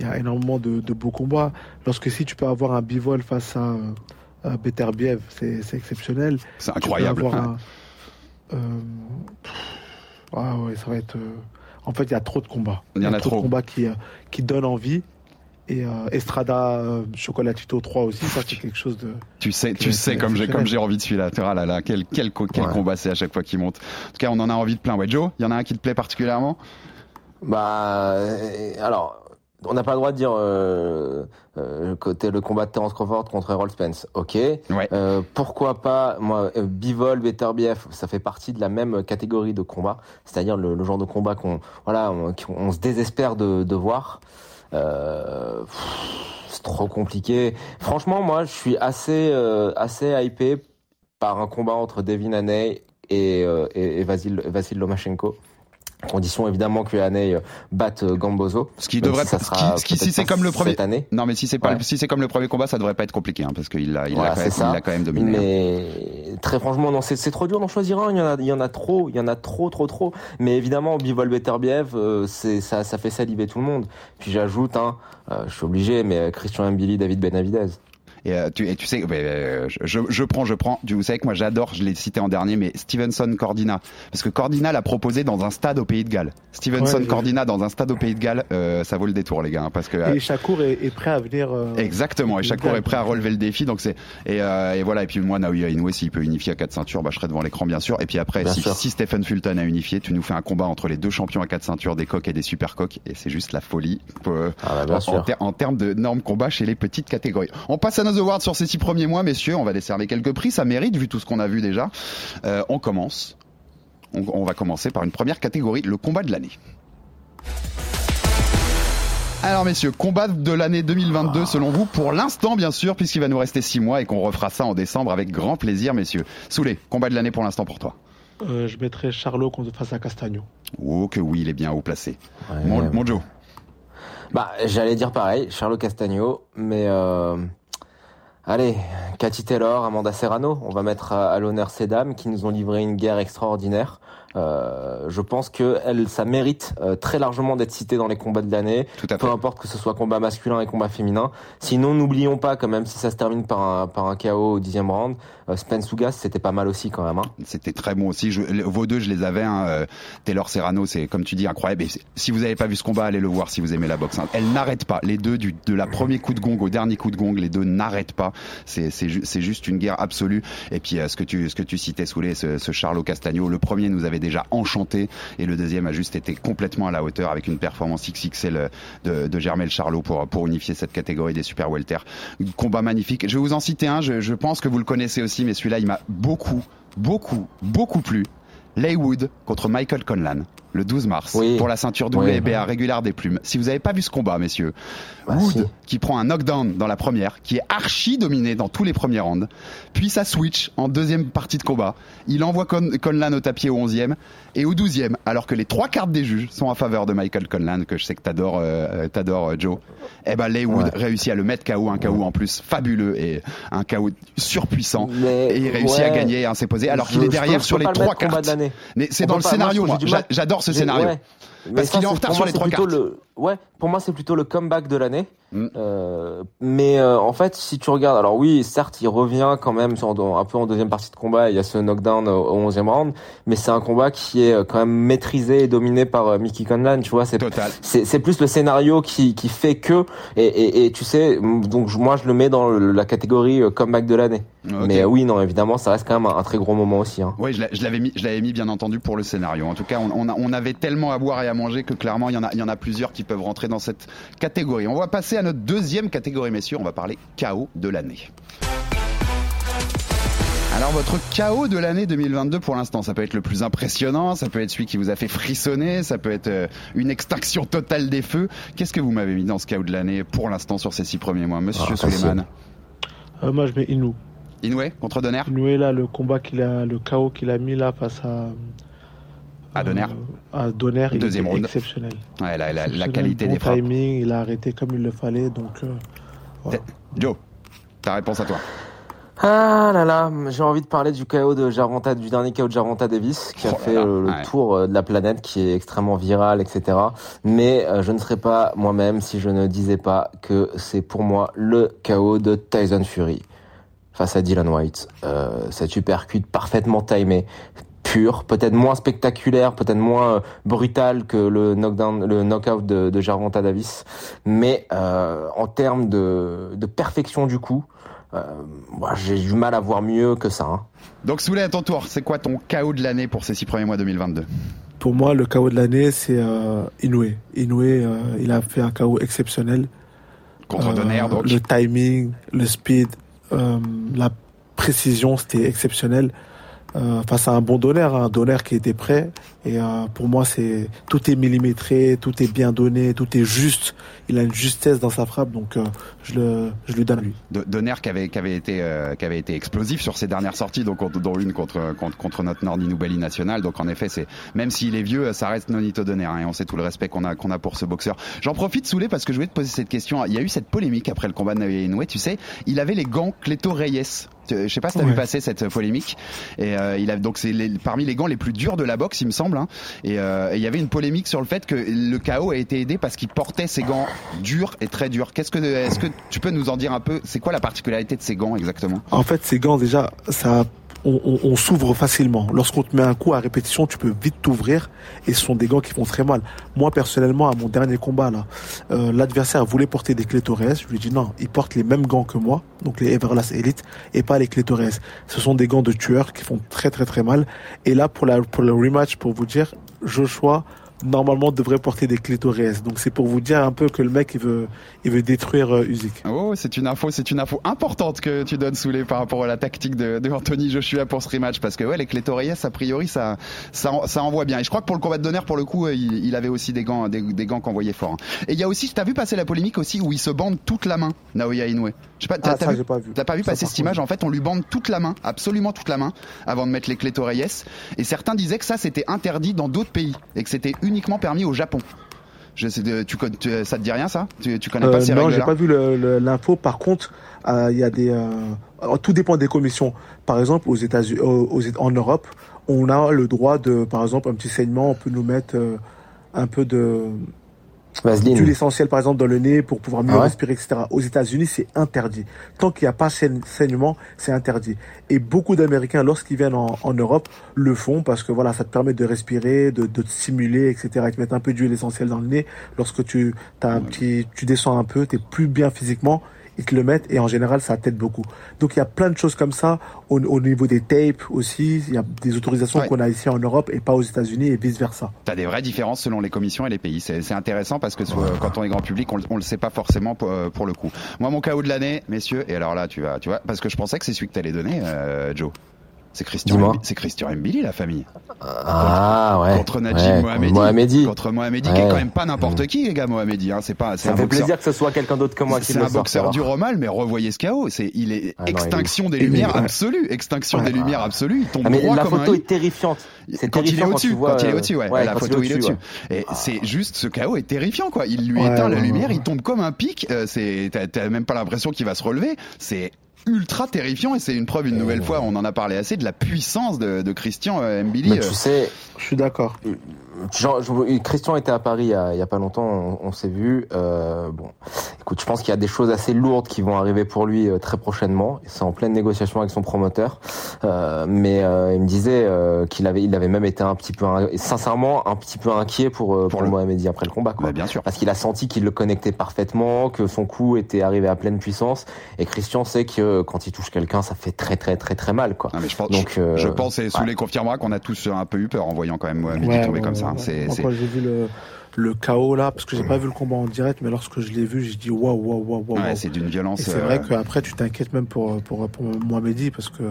il y a énormément de, de beaux combats. Lorsque si tu peux avoir un bivol face à, euh, à Beterbiev, c'est exceptionnel. C'est incroyable. un, euh, ah ouais, ça va être. euh, en fait, il y a trop de combats. Il y en a trop. trop. de combats qui, qui donnent envie. Et euh, Estrada euh, Chocolatito 3 aussi, ça c'est quelque chose de. Tu sais, tu sais comme j'ai comme j'ai envie de celui-là. Ah là là, quel quel co- quel Ouais. combat c'est à chaque fois qu'il monte. En tout cas, on en a envie de plein. Ouais, Joe, il y en a un qui te plaît particulièrement? Bah, euh, alors, on n'a pas le droit de dire euh, euh, côté le combat de Terence Crawford contre Errol Spence. Ok. Ouais. Euh, pourquoi pas, moi, Bivol, Beterbiev, ça fait partie de la même catégorie de combat, c'est-à-dire le, le genre de combat qu'on, voilà, on, qu'on- on se désespère de, de voir. Euh, c'est trop compliqué. Franchement, moi, je suis assez, euh, assez hypé par un combat entre Devin Haney et, euh, et, et Vasil, Vasil Lomachenko. Condition évidemment que Haney euh, batte euh, Gambozo. Ce qui devrait si ça ce qui, ce qui- si c'est comme le premier cette année. Non, mais si c'est pas Ouais. si c'est comme le premier combat, ça devrait pas être compliqué, hein, parce qu'il a il Voilà, a quand même, ça. il a quand même dominé. hein. Mais très franchement, non, c'est c'est trop dur d'en choisir un. Il y en a, il y en a trop, il y en a trop, trop, trop. Mais évidemment, Bivol Beterbiev, euh, c'est ça, ça fait saliver tout le monde. Puis j'ajoute, hein, euh, je suis obligé, mais euh, Christian Mbili, David Benavidez. Et, euh, tu, et tu sais, mais, euh, je, je, prends, je prends. Tu- Vous savez que moi j'adore, je l'ai cité en dernier, mais Stevenson Cordina, parce que Cordina l'a proposé dans un stade au Pays de Galles. Stevenson Ouais, Cordina dans un stade au Pays de Galles, euh, ça vaut le détour les gars, hein, parce que euh, Et Shakur est, est prêt à venir. euh, Exactement, et Galles. est prêt à relever le défi, donc c'est et, euh, et voilà. Et puis moi, Naoya Inoue, s'il peut unifier à quatre ceintures, bah, je serai devant l'écran bien sûr. Et puis après, si, Stephen Fulton a unifié, tu nous fais un combat entre les deux champions à quatre ceintures, des coqs et des super coqs, et c'est juste la folie euh, Ah bah, bien en, ter- en termes de normes combat chez les petites catégories. On passe à awards sur ces six premiers mois, messieurs. On va décerner quelques prix, ça mérite vu tout ce qu'on a vu déjà. Euh, on commence. On, on va commencer par une première catégorie, le combat de l'année. Alors messieurs, combat de l'année 2022 selon vous, pour l'instant bien sûr, puisqu'il va nous rester 6 mois et qu'on refera ça en décembre avec grand plaisir messieurs. Soulé, combat de l'année pour l'instant pour toi Euh, je mettrais Charlot contre face à Castagno. Oh que oui, il est bien haut placé. mon, mon Joe Bah, j'allais dire pareil, Charlo Castagno, mais euh, allez, Cathy Taylor, Amanda Serrano, on va mettre à, à l'honneur ces dames qui nous ont livré une guerre extraordinaire. Euh, je pense que elle, ça mérite euh, très largement d'être citée dans les combats de l'année, peu importe que ce soit combat masculin et combat féminin. Sinon, n'oublions pas quand même si ça se termine par un par un KO au dixième round, euh, Spence Ugas, c'était pas mal aussi quand même. Hein. C'était très bon aussi. Vos deux, je les avais. Hein, euh, Taylor Serrano, c'est comme tu dis incroyable. Et si vous n'avez pas vu ce combat, allez le voir si vous aimez la boxe. Hein. Elle n'arrête pas. Les deux, du, de la premier coup de gong au dernier coup de gong, les deux n'arrêtent pas. C'est c'est ju c'est juste une guerre absolue. Et puis euh, ce que tu ce que tu citais Soulé, ce, ce Charlo Castagno, le premier nous avait déjà enchanté et le deuxième a juste été complètement à la hauteur avec une performance XXL de, de Germel Charlot pour pour unifier cette catégorie des super welter. Combat magnifique. Je vais vous en citer un. Je, je pense que vous le connaissez aussi, mais celui-là, il m'a beaucoup, beaucoup, beaucoup plu. Laywood contre Michael Conlan le 12 mars Oui. pour la ceinture Oui. WBA régulière des plumes. Si vous n'avez pas vu ce combat, messieurs, Bah, Wood si. qui prend un knockdown dans la première, qui est archi dominé dans tous les premiers rounds, puis ça switch en deuxième partie de combat. Il envoie Con Conlan au tapis au 11e et au 12e, alors que les trois cartes des juges sont en faveur de Michael Conlan, que je sais que t'adores, euh, t'adores euh, Joe. Eh ben Laywood Ouais. réussit à le mettre KO, un KO en plus fabuleux et un KO surpuissant. Mais, et il réussit à gagner un s'est posé alors qu'il est derrière sur les le trois cartes. Mais c'est dans le scénario. J'adore ce scénario. ouais. Parce qu'il est en retard sur les trois cartes. le- Ouais, pour moi c'est plutôt le comeback de l'année. Mm. Euh, mais euh, en fait, si tu regardes, alors oui, certes, il revient quand même sur, dans- un peu en deuxième partie de combat. Il y a ce knockdown au, au 11e round, mais c'est un combat qui est euh, quand même maîtrisé et dominé par euh, Mickey Conlan. Tu vois, c'est plus le scénario qui qui fait que et et, et tu sais, donc moi je le mets dans le- la catégorie comeback de l'année. Mais oui, non, évidemment, ça reste quand même un, un très gros moment aussi. Hein. Oui, je l'a- je l'avais mis, je l'avais mis bien entendu pour le scénario. En tout cas, on, on, a- on avait tellement à boire et à manger que clairement, il y en a, il y en a plusieurs qui peuvent rentrer dans cette catégorie. On va passer à notre deuxième catégorie, messieurs. On va parler KO de l'année. Alors votre KO de l'année 2022 pour l'instant, ça peut être le plus impressionnant, ça peut être celui qui vous a fait frissonner, ça peut être euh, une extinction totale des feux. Qu'est-ce que vous m'avez mis dans ce KO de l'année pour l'instant sur ces six premiers mois, Monsieur Ah, Suleiman Euh, moi, je mets Inou. Inoue contre Donner Inoue, là, le combat qu'il a, le chaos qu'il a mis là face à. À Donner. euh, à Donner, il Deuxième était exceptionnel. Ouais, la, la- la Exceptionnel, qualité bon des frappes. timing, il a arrêté comme il le fallait, donc. euh, voilà. Joe, ta réponse à toi. Ah là là, j'ai envie de parler du KO de Jarvonta, du dernier KO de Jarvonta Davis, qui Oh a là fait là, euh, le ouais. tour euh, de la planète, qui est extrêmement viral, etc. Mais euh, je ne serais pas moi-même si je ne disais pas que c'est pour moi le KO de Tyson Fury face à Dylan White. Euh, cet uppercut parfaitement timé, pur, peut-être moins spectaculaire, peut-être moins euh, brutal que le knockdown, le knockout de, de Jarvonta Davis, mais euh, en termes de, de perfection du coup. Euh, moi, j'ai du mal à voir mieux que ça. hein. Donc Souley, à ton tour, c'est quoi ton KO de l'année pour ces six premiers mois 2022 Pour moi, le KO de l'année, c'est euh, Inoue. Inoue, euh, il a fait un KO exceptionnel. Contre Euh, Donner, donc. Le timing, le speed, euh, la précision, c'était exceptionnel. Euh, face à un bon Donner, un Donner qui était prêt. Et euh, pour moi, c'est tout est millimétré, tout est bien donné, tout est juste. Il a une justesse dans sa frappe, donc euh, je le, je lui donne lui. Donner qui avait, qui avait été euh, qui avait été explosif sur ses dernières sorties, donc dont une contre contre, contre notre Nordi Noubali national. Donc en effet, c'est même s'il est vieux, ça reste Nonito Donner hein, et on sait tout le respect qu'on a qu'on a pour ce boxeur. J'en profite Soulé parce que je voulais te poser cette question. Il y a eu cette polémique après le combat de Naoya Inoue. Tu sais, il avait les gants Cleto Reyes. Je sais pas si t'as vu passer cette polémique. Et euh, il a donc c'est les- parmi les gants les plus durs de la boxe, il me semble. hein. Et euh, il y avait une polémique sur le fait que le KO a été aidé parce qu'il portait ces gants durs et très durs. Qu'est-ce que est-ce que tu peux nous en dire un peu? C'est quoi la particularité de ces gants exactement? En fait, ces gants, déjà, ça, on, s'ouvre facilement. Lorsqu'on te met un coup à répétition, tu peux vite t'ouvrir et ce sont des gants qui font très mal. Moi, personnellement, à mon dernier combat, là, euh, l'adversaire voulait porter des clés. Je lui ai dit non, il porte les mêmes gants que moi, donc les Everlast Elite, et pas les clés. Ce sont des gants de tueur qui font très très très mal. Et là, pour, la, pour le rematch, pour vous dire, Joshua normalement devrait porter des clitoris. Donc c'est pour vous dire un peu que le mec il veut il veut détruire euh, Usyk. Oh, c'est une info, c'est une info importante que tu donnes Soulé par rapport à la tactique de, de Anthony Joshua pour ce rematch parce que ouais, les clitoris a priori ça ça ça envoie bien. Et je crois que pour le combat de d'honneur pour le coup, euh, il, il, avait aussi des gants des, des gants qu'envoyait fort. Hein. Et il y a aussi, t'as vu passer la polémique aussi où il se bande toute la main, Naoya Inoue? Je sais pas, t'as Ah, pas vu. t'as pas vu Ça, passer cette image? En fait, on lui bande toute la main, absolument toute la main, avant de mettre les clitoris. Et certains disaient que ça c'était interdit dans d'autres pays et que c'était uniquement permis au Japon. Je sais, tu, con- tu- ça te dit rien ça? Tu, tu connais pas Euh, ces non, j'ai pas vu l'info. Par contre, euh, il y a des. euh, alors, tout dépend des commissions. Par exemple, aux États-Unis, en Europe, on a le droit de, par exemple, un petit saignement, on peut nous mettre euh, un peu de Vaseline. d'huile essentielle, par exemple, dans le nez pour pouvoir mieux Ah ouais respirer, etc. Aux États-Unis, c'est interdit. Tant qu'il n'y a pas saigne- saignement, c'est interdit. Et beaucoup d'Américains, lorsqu'ils viennent en, en Europe, le font parce que voilà, ça te permet de respirer, de, de te stimuler, etc. Ils te mettent un peu d'huile essentielle dans le nez. Lorsque tu as un petit, tu descends un peu, t'es plus bien physiquement. Ils te le mettent et en général ça t'aide beaucoup. Donc il y a plein de choses comme ça au, au niveau des tapes aussi. Il y a des autorisations Ouais. qu'on a ici en Europe et pas aux États-Unis et vice versa. T'as des vraies différences selon les commissions et les pays. C'est intéressant parce que quand on est grand public, on, on le sait pas forcément pour, euh, pour le coup. Moi, mon KO de l'année, messieurs, et alors là, tu vas, tu vois, parce que je pensais que c'est celui que t'allais donner, euh, Joe. C'est Christian, c'est Christian Mbili, la famille. Ah ouais. Contre Najim Ouais, Mohamedi. Mohamedi. Contre Mohamedi, qui est quand même pas n'importe qui, les gars, Mohamedi. Hein. C'est pas, c'est Ça un fait boxeur- plaisir que ce soit quelqu'un d'autre que moi qui c'est le un sorte, boxeur alors. du Romal, mais revoyez ce KO. C'est, il est Ah non, il est extinction des lumières absolue. Extinction des lumières absolue. Il tombe Ah, mais droit la comme un photo est terrifiante. C'est quand il est au-dessus, tu vois, quand il est au-dessus, ouais. ouais, la photo, il est au-dessus. Et c'est juste, ce KO est terrifiant, quoi. Il lui éteint la lumière, il tombe comme un pic. euh, c'est, t'as, t'as même pas l'impression qu'il va se relever. C'est ultra terrifiant et c'est une preuve une nouvelle fois, on en a parlé assez, de la puissance de, de Christian euh, Mbili. Mais euh. tu sais, Je suis d'accord. Genre, je- Christian était à Paris il y a, il y a pas longtemps, on, on s'est vu. Euh, bon, écoute, je pense qu'il y a des choses assez lourdes qui vont arriver pour lui euh, très prochainement. C'est en pleine négociation avec son promoteur, Euh, mais euh, il me disait euh, qu'il avait, il avait même été un petit peu, in- sincèrement, un petit peu inquiet pour euh, pour, le- Mohamedi après le combat, quoi. Bah, bien sûr. Parce qu'il a senti qu'il le connectait parfaitement, que son coup était arrivé à pleine puissance, et Christian sait que quand il touche quelqu'un, ça fait très très très très mal, quoi. Non, mais je pense, Donc, je, euh, je pense et ouais. Souley confirmera qu'on a tous un peu eu peur en voyant quand même Mohamed Ouais, tomber ouais, comme ça. C'est, Moi, c'est- quand j'ai vu le, le chaos là, parce que j'ai pas vu le combat en direct, mais lorsque je l'ai vu, j'ai dit waouh, waouh, waouh, waouh. ouais, c'est d'une violence. Et c'est euh, vrai qu'après, tu t'inquiètes même pour, pour, pour Mohamedi parce que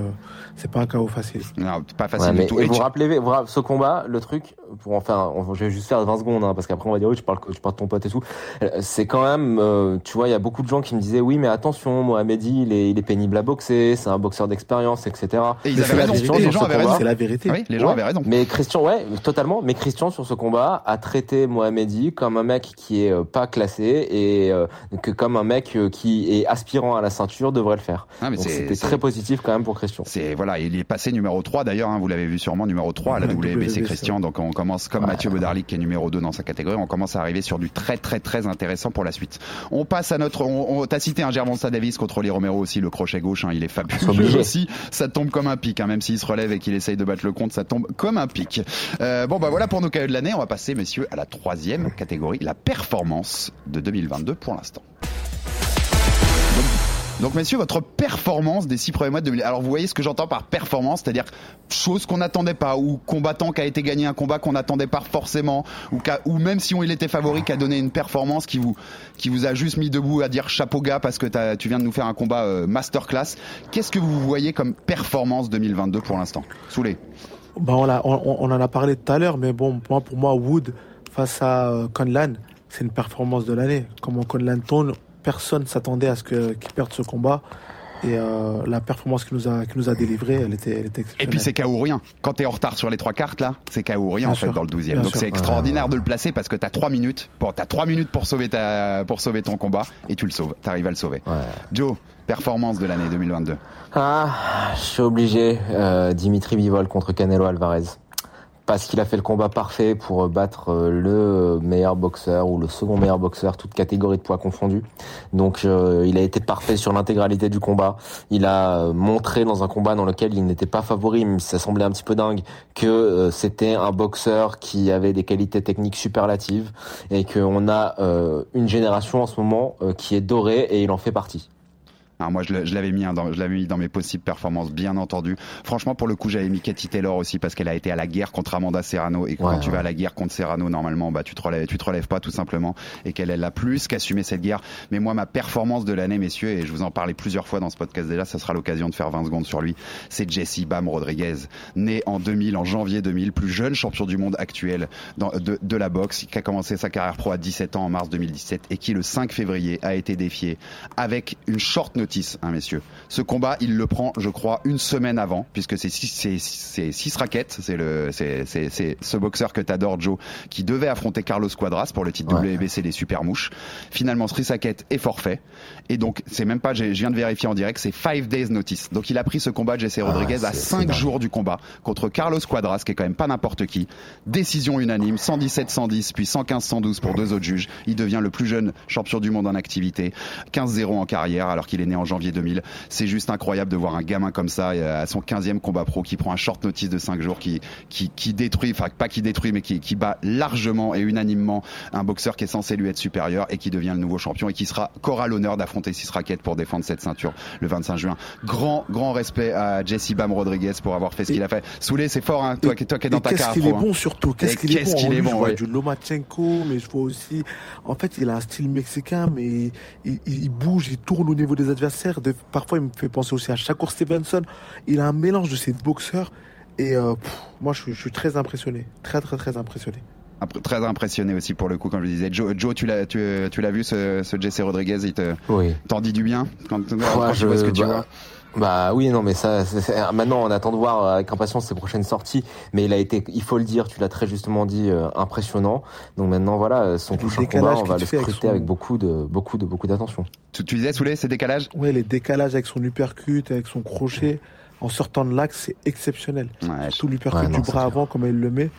c'est pas un chaos facile. non, pas facile Ouais, mais du tout. et vous tu- rappelez, vous rappelez- ce combat, le truc, pour en faire, on- je vais juste faire 20 secondes, hein, parce qu'après on va dire oui, tu parles, tu parles de ton pote et tout. Euh, C'est quand même, euh, tu vois, il y a beaucoup de gens qui me disaient oui, mais attention, Mohamedi, il est, il est pénible à boxer, c'est un boxeur d'expérience, etc. Et ils avaient raison. les gens ce avaient combat. raison. C'est la vérité. Oui, les gens Ouais. avaient raison. Mais Christian, ouais, totalement. Mais Christian sur ce combat a traité Comme un mec qui est euh, pas classé et euh, que comme un mec euh, qui est aspirant à la ceinture devrait le faire. Ah, c'était très positif quand même pour Christian. C'est voilà, il est passé numéro 3 d'ailleurs, hein, vous l'avez vu sûrement numéro 3 à la WBC. Christian. Donc on commence comme Mathieu Bodarlik qui est numéro 2 dans sa catégorie, on commence à arriver sur du très très très intéressant pour la suite. On passe à notre on, on t'as cité un Gervonta Davis contre Lee Romero aussi le crochet gauche, hein, il est fabuleux aussi. Ça tombe comme un pic hein, même s'il se relève et qu'il essaye de battre le compte, ça tombe comme un pic. Euh, bon bah voilà pour nos KO de l'année, on va passer messieurs à la troisième catégorie, la performance de 2022 pour l'instant. Donc messieurs, votre performance des six premiers mois de 2000. Alors vous voyez ce que j'entends par performance, c'est-à-dire chose qu'on n'attendait pas, ou combattant qui a été gagné un combat qu'on n'attendait pas forcément, ou, même si on il était favori, qui a donné une performance qui vous qui vous a juste mis debout à dire chapeau gars parce que tu viens de nous faire un combat euh, masterclass. Qu'est-ce que vous voyez comme performance 2022 pour l'instant? Soulé. Ben, on, on, on en a parlé tout à l'heure, mais bon, moi, pour moi, Wood face à euh, Conlan, c'est une performance de l'année. Comment Conlan tourne, personne s'attendait à ce que- qu'il perde ce combat. Et euh, la performance qu'il nous a, qu'il nous a délivrée, elle était, elle était Et puis c'est KO ou rien. Quand t'es en retard sur les trois cartes là, c'est KO ou rien Bien en fait sûr. dans le 12e. Bien Donc c'est extraordinaire de le placer parce que t'as trois minutes. Bon, t'as trois minutes pour sauver ta pour sauver ton combat et tu le sauves. T'arrives à le sauver. Ouais. Joe, performance de l'année 2022. Ah, je suis obligé. Euh, Dimitri Bivol contre Canelo Alvarez. Parce qu'il a fait le combat parfait pour euh, battre euh, le meilleur boxeur ou le second meilleur boxeur, toute catégorie de poids confondue. Donc euh, il a été parfait sur l'intégralité du combat. Il a euh, montré dans un combat dans lequel il n'était pas favori, mais ça semblait un petit peu dingue, que euh, c'était un boxeur qui avait des qualités techniques superlatives et qu'on a euh, une génération en ce moment euh, qui est dorée et il en fait partie. Alors moi, je l'ai- je l'avais mis, hein, dans, je l'avais mis dans mes possibles performances, bien entendu. Franchement, pour le coup, j'avais mis Katie Taylor aussi parce qu'elle a été à la guerre contre Amanda Serrano et Ouais, quand tu ouais. vas à la guerre contre Serrano, normalement, bah tu te relèves, tu te relèves pas tout simplement et qu'elle elle a plus qu'assumé cette guerre. Mais moi, ma performance de l'année, messieurs, et je vous en parlais plusieurs fois dans ce podcast déjà, ça sera l'occasion de faire 20 secondes sur lui. C'est Jesse Bam Rodriguez, né en 2000, en janvier 2000, plus jeune champion du monde actuel dans- de, de la boxe, qui a commencé sa carrière pro à 17 ans en mars 2017 et qui le 5 février a été défié avec une short notice, hein, messieurs. Ce combat, il le prend, je crois, une semaine avant, puisque c'est six, c'est, c'est six raquettes. C'est le, c'est, c'est, c'est ce boxeur que t'adores, Joe, qui devait affronter Carlos Quadras pour le titre Ouais. WBC des super mouches. Finalement, Sri Saket est forfait. Et donc, c'est même pas, je viens de vérifier en direct, c'est five days notice. Donc, il a pris ce combat, Jesse Rodriguez, à c'est- c'est 5 dingue. jours du combat contre Carlos Quadras, qui est quand même pas n'importe qui. Décision unanime, 117-110, puis 115-112 pour deux autres juges. Il devient le plus jeune champion du monde en activité. 15-0 en carrière, alors qu'il est né en janvier 2000. C'est juste incroyable de voir un gamin comme ça, euh, à son 15e combat pro, qui prend un short notice de 5 jours, qui, qui, qui détruit, enfin, pas qui détruit, mais qui, qui bat largement et unanimement un boxeur qui est censé lui être supérieur et qui devient le nouveau champion et qui sera qu'aura l'honneur d'affronter Six Raquettes pour défendre cette ceinture le 25 juin. Grand, grand respect à Jesse Bam Rodriguez pour avoir fait ce qu'il a fait. Soulé, c'est fort, hein, toi, qui- toi qui es dans ta qu'est-ce carte qu'il est hein. bon surtout Qu'est-ce qu'il est qu'est-ce bon est Je vois ouais. du Lomachenko, mais je vois aussi. En fait, il a un style mexicain, mais il, il- il bouge, il tourne au niveau des adversaires. De- parfois, il me fait penser aussi à Shakur Stevenson. Il a un mélange de ces boxeurs. Et euh, pff, moi, je suis très impressionné. Très, très, très impressionné. Imp- Très impressionné aussi pour le coup, comme je disais. Joe, Joe tu l'as, tu, tu l'as vu ce, ce Jesse Rodriguez, il te, Oui. t'en dit du bien quand, quand Ouais, tu vois ce que tu bah, vois? Bah oui, non, mais ça, c'est- maintenant on attend de voir euh, avec impatience ses prochaines sorties. Mais il a été, il faut le dire, tu l'as très justement dit, euh, impressionnant. Donc maintenant, voilà, euh, son prochain combat, on va le fait avec scruter son- avec beaucoup de, beaucoup de, beaucoup d'attention. Tu, tu disais, Soulé, ces décalages? Ouais, les décalages avec son uppercut, avec son crochet, en sortant de l'axe, c'est exceptionnel. Ouais, Surtout l'uppercut Ouais, du bras avant, comme il le met.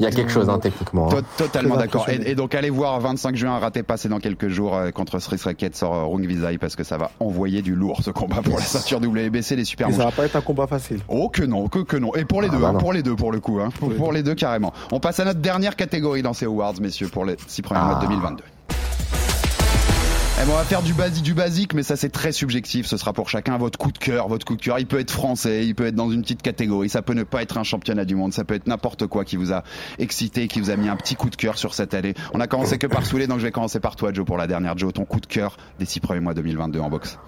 Il y a quelque chose, hein, techniquement. hein. To- Totalement d'accord. Et, et donc allez voir 25 juin, ratez pas, c'est dans quelques jours euh, contre Sri Racket sur euh, Rung Visai parce que ça va envoyer du lourd ce combat pour la ceinture WBC des super Et ça va pas être un combat facile. Oh que non, que, que non. Et pour les Ah deux, bah hein, pour les deux pour le coup, hein. pour, les pour les deux carrément. On passe à notre dernière catégorie dans ces awards, messieurs, pour les six premiers mois de Ah. 2022. Eh ben, on va faire du basique, du basique, mais ça c'est très subjectif. Ce sera pour chacun votre coup de cœur. Votre coup de cœur, il peut être français, il peut être dans une petite catégorie. Ça peut ne pas être un championnat du monde. Ça peut être n'importe quoi qui vous a excité, qui vous a mis un petit coup de cœur sur cette année. On a commencé que par Soulé, donc je vais commencer par toi, Joe, pour la dernière. Joe, ton coup de cœur des six premiers mois 2022 en boxe.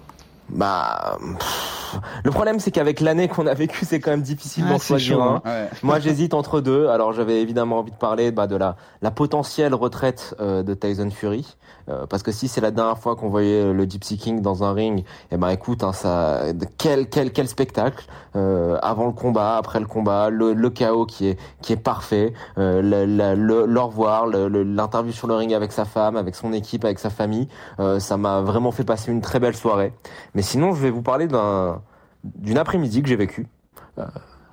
Bah, pff, le problème c'est qu'avec l'année qu'on a vécue, c'est quand même difficile d'en Ah, c'est choisir chaud, un. hein. Ouais. Moi, j'hésite entre deux. Alors, j'avais évidemment envie de parler bah, de la, la potentielle retraite euh, de Tyson Fury, Euh, parce que si c'est la dernière fois qu'on voyait le Gypsy King dans un ring, eh ben écoute, hein, ça, quel quel quel spectacle euh, avant le combat, après le combat, le, le chaos qui est qui est parfait, euh, le, le, le, le revoir, l'interview sur le ring avec sa femme, avec son équipe, avec sa famille, euh, ça m'a vraiment fait passer une très belle soirée. Mais sinon, je vais vous parler d'un d'une après-midi que j'ai vécue.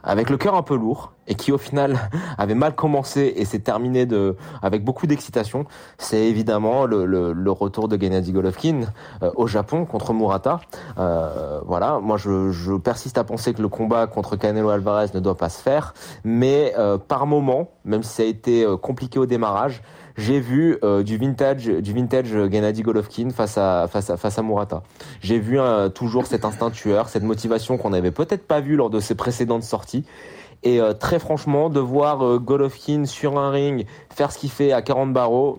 Avec le cœur un peu lourd et qui au final avait mal commencé et s'est terminé de avec beaucoup d'excitation, c'est évidemment le, le, le retour de Gennady Golovkin euh, au Japon contre Murata. Euh, voilà, moi je, je persiste à penser que le combat contre Canelo Alvarez ne doit pas se faire, mais euh, par moment, même si ça a été euh, compliqué au démarrage, j'ai vu euh, du vintage du vintage Gennady Golovkin face à face à Murata. J'ai vu euh, toujours cet instinct tueur, cette motivation qu'on n'avait peut-être pas vu lors de ses précédentes sorties. Et euh, très franchement, de voir Golovkin sur un ring faire ce qu'il fait à 40 barreaux,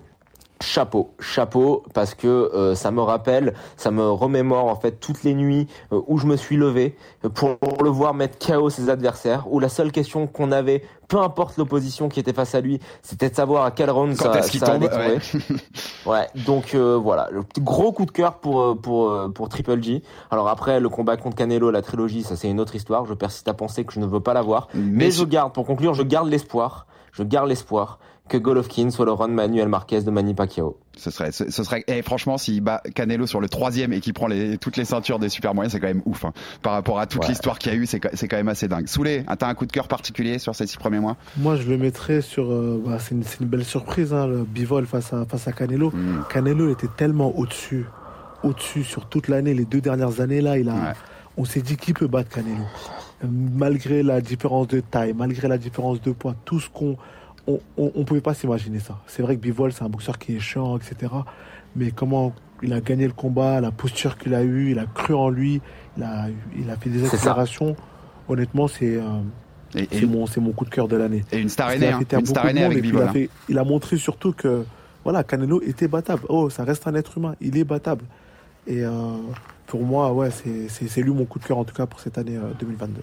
chapeau, chapeau, parce que euh, ça me rappelle, ça me remémore en fait toutes les nuits euh, où je me suis levé euh, pour le voir mettre KO ses adversaires, où la seule question qu'on avait, peu importe l'opposition qui était face à lui, c'était de savoir à quel round Quand ça, ça tombe allait tomber. Ouais. Ouais, donc euh, voilà, le gros coup de cœur pour euh, pour euh, pour Triple G. Alors après le combat contre Canelo, la trilogie, ça c'est une autre histoire. Je persiste à penser que je ne veux pas la voir, mais, Mais je garde pour conclure, je garde l'espoir, je garde l'espoir que Golovkin soit le run Manuel Marquez de Manny Pacquiao. Ce serait, ce, ce serait, et franchement, s'il bat Canelo sur le troisième et qu'il prend les, toutes les ceintures des super moyens, c'est quand même ouf. hein. Par rapport à toute Ouais. l'histoire qu'il y a eu, c'est, quand même assez dingue. Soulé, ah, t'as un coup de cœur particulier sur ces six premiers mois? Moi, je le mettrais sur. euh, bah, c'est une, belle surprise, hein, le bivol face à, face à Canelo. Mm. Canelo était tellement au-dessus, au-dessus sur toute l'année, les deux dernières années là, il a. Ouais. On s'est dit qui peut battre Canelo, Euh, malgré la différence de taille, malgré la différence de poids, tout ce qu'on on, on, on pouvait pas s'imaginer ça. C'est vrai que Bivol, c'est un boxeur qui est chiant, etc. Mais comment il a gagné le combat, la posture qu'il a eue, il a cru en lui, il a, il a fait des accélérations. Honnêtement, c'est euh, c'est mon, coup de cœur de l'année. et une star aînée, hein, une star avec Bivol. il, a fait- il a montré surtout que voilà, Canelo était battable. Oh, ça reste un être humain, il est battable. Et euh, pour moi, ouais, c'est- lui mon coup de cœur en tout cas pour cette année euh, 2022.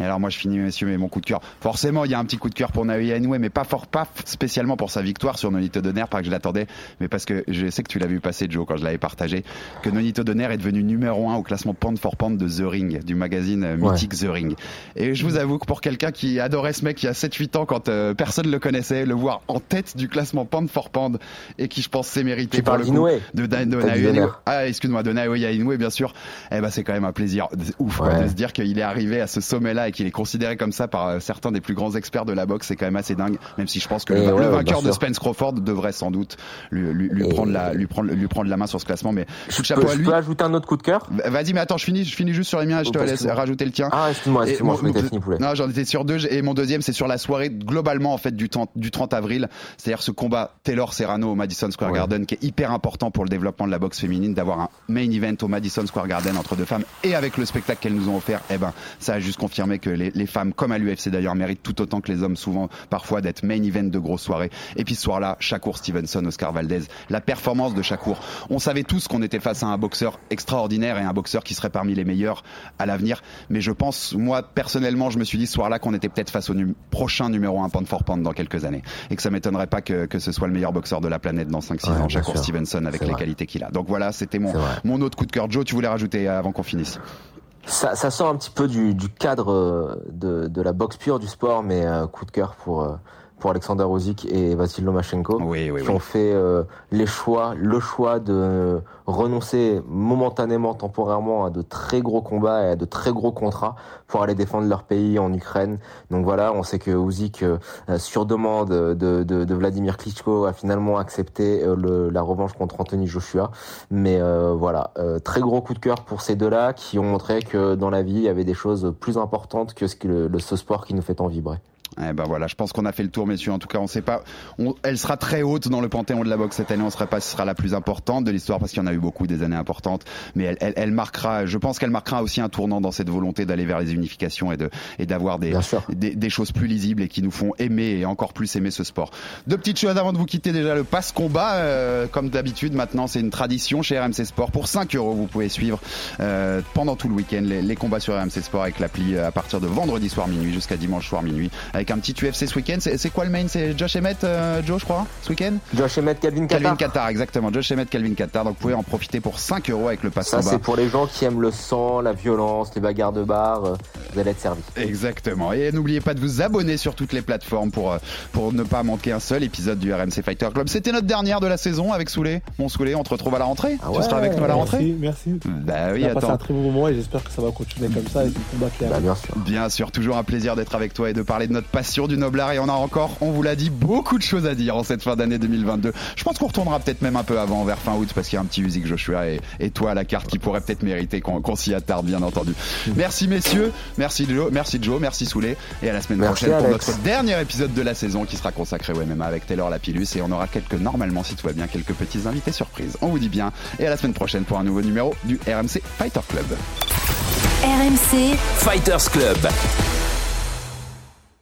Et alors moi je finis messieurs mais mon coup de cœur. Forcément il y a un petit coup de cœur pour Naoya Inoue mais pas fort pas spécialement pour sa victoire sur Nonito Donner pas que je l'attendais mais parce que je sais que tu l'as vu passer Joe quand je l'avais partagé que Nonito Donner est devenu numéro un au classement pound for pound de The Ring du magazine euh, Ouais. mythique The Ring. Et je vous avoue que pour quelqu'un qui adorait ce mec il y a 7-8 ans quand euh, personne le connaissait le voir en tête du classement pound for pound et qui je pense s'est mérité parles le coup de, de, de Naoya. Inoue. Ah excuse-moi de Naoya Inoue bien sûr. Eh ben c'est quand même un plaisir ouf quoi, de se dire qu'il est arrivé à ce sommet-là et qu'il est considéré comme ça par euh, certains des plus grands experts de la boxe, c'est quand même assez dingue. Même si je pense que le, ouais, ouais, vainqueur de. Spence Crawford devrait sans doute lui, lui, lui Et- prendre la, lui prendre, lui prendre la main sur ce classement. Mais coup de Je chapeau peux, à je lui. peux ajouter un autre coup de cœur? Vas-y, mais attends, je finis, je finis juste sur les miens je te Oh, laisse rajouter le tien. Ah, excuse-moi, excuse-moi, je m'étais fini, poulet. Non, j'en étais sur deux. Et mon deuxième, c'est sur la soirée globalement en fait du 30, du 30 avril. C'est-à-dire ce combat Taylor Serrano au Madison Square Ouais. Garden qui est hyper important pour le développement de la boxe féminine, d'avoir un main event au Madison Square Garden entre deux femmes et avec le spectacle qu'elles nous ont offert. Eh ben, ça a juste confirmé que les, les femmes, comme à l'UFC d'ailleurs, méritent tout autant que les hommes souvent parfois d'être main event de grosses soirées. Et puis ce soir-là, Shakur Stevenson, Oscar Valdez, la performance de Shakur. On savait tous qu'on était face à un boxeur extraordinaire et un boxeur qui serait parmi les meilleurs à l'avenir. Mais je pense, moi personnellement, je me suis dit ce soir-là qu'on était peut-être face au nu- prochain numéro 1 pound for pound dans quelques années. Et que ça m'étonnerait pas que, que ce soit le meilleur boxeur de la planète dans 5-6 Ouais, ans, Shakur sûr. Stevenson, avec les vrai. qualités qu'il a. Donc voilà, c'était mon, autre coup de cœur. Joe, tu voulais rajouter avant qu'on finisse? Ça, sort un petit peu du, cadre euh, de, de la boxe pure du sport, mais euh, coup de cœur pour euh, pour Alexander Ozik et Vassil Lomachenko, Oui, oui, qui oui. ont fait euh, les choix, le choix de renoncer momentanément, temporairement à de très gros combats et à de très gros contrats pour aller défendre leur pays en Ukraine. Donc voilà, on sait que Usyk, euh, sur demande de, de, de Vladimir Klitschko, a finalement accepté euh, le, la revanche contre Anthony Joshua. Mais euh, voilà, euh, très gros coup de cœur pour ces deux-là qui ont montré que dans la vie, il y avait des choses plus importantes que ce, que le, le- ce sport qui nous fait tant vibrer. Eh ben voilà, je pense qu'on a fait le tour, messieurs. En tout cas, on sait pas. on- elle sera très haute dans le panthéon de la boxe cette année. On ne sait pas si ce sera la plus importante de l'histoire parce qu'il y en a eu beaucoup des années importantes. Mais elle, elle, elle marquera. Je pense qu'elle marquera aussi un tournant dans cette volonté d'aller vers les unifications et de et d'avoir des, des des choses plus lisibles et qui nous font aimer et encore plus aimer ce sport. Deux petites choses avant de vous quitter. Déjà le passe combat, euh, comme d'habitude. Maintenant, c'est une tradition chez RMC Sport. Pour 5 euros, vous pouvez suivre euh, pendant tout le week-end les, les combats sur RMC Sport avec l'appli euh, à partir de vendredi soir minuit jusqu'à dimanche soir minuit avec un petit UFC ce week-end. C'est c'est quoi le main? C'est Josh Emmett, euh, Joe, je crois, ce week-end? Josh Emmett, Calvin Calvin Qatar. Qatar, exactement. Josh Emmett, Calvin Qatar. Donc vous pouvez en profiter pour 5 euros avec le pass Ça, c'est pour les gens qui aiment le sang, la violence, les bagarres de bar. euh, Vous allez être servis. Exactement. Et n'oubliez pas de vous abonner sur toutes les plateformes pour, euh, pour ne pas manquer un seul épisode du RMC Fighter Club. C'était notre dernière de la saison avec Soulé. Mon Soulé, on te retrouve à la rentrée. Ah tu ouais, seras avec nous à la rentrée? Merci, merci. Bah oui, On a passé attends. un très bon moment et j'espère que ça va continuer comme ça avec le combat qui Bah, bien sûr. Bien sûr, toujours un plaisir d'être avec toi et de parler de notre passion du noble art. Et on a encore, on vous l'a dit, beaucoup de choses à dire en cette fin d'année 2022. Je pense qu'on retournera peut-être même un peu avant, vers fin août, parce qu'il y a un petit Usyk Joshua et, et toi à la carte qui pourrait peut-être mériter qu'on s'y attarde, bien entendu. Merci messieurs, merci Joe, merci Joe, merci Soulé. Et à la semaine Merci, prochaine pour notre dernier épisode de la saison qui sera consacré au MMA avec Taylor Lapillus. Et on aura quelques, normalement, si tout va bien, quelques petits invités surprises. On vous dit bien. Et à la semaine prochaine pour un nouveau numéro du RMC Fighter Club. RMC, Fighters Club.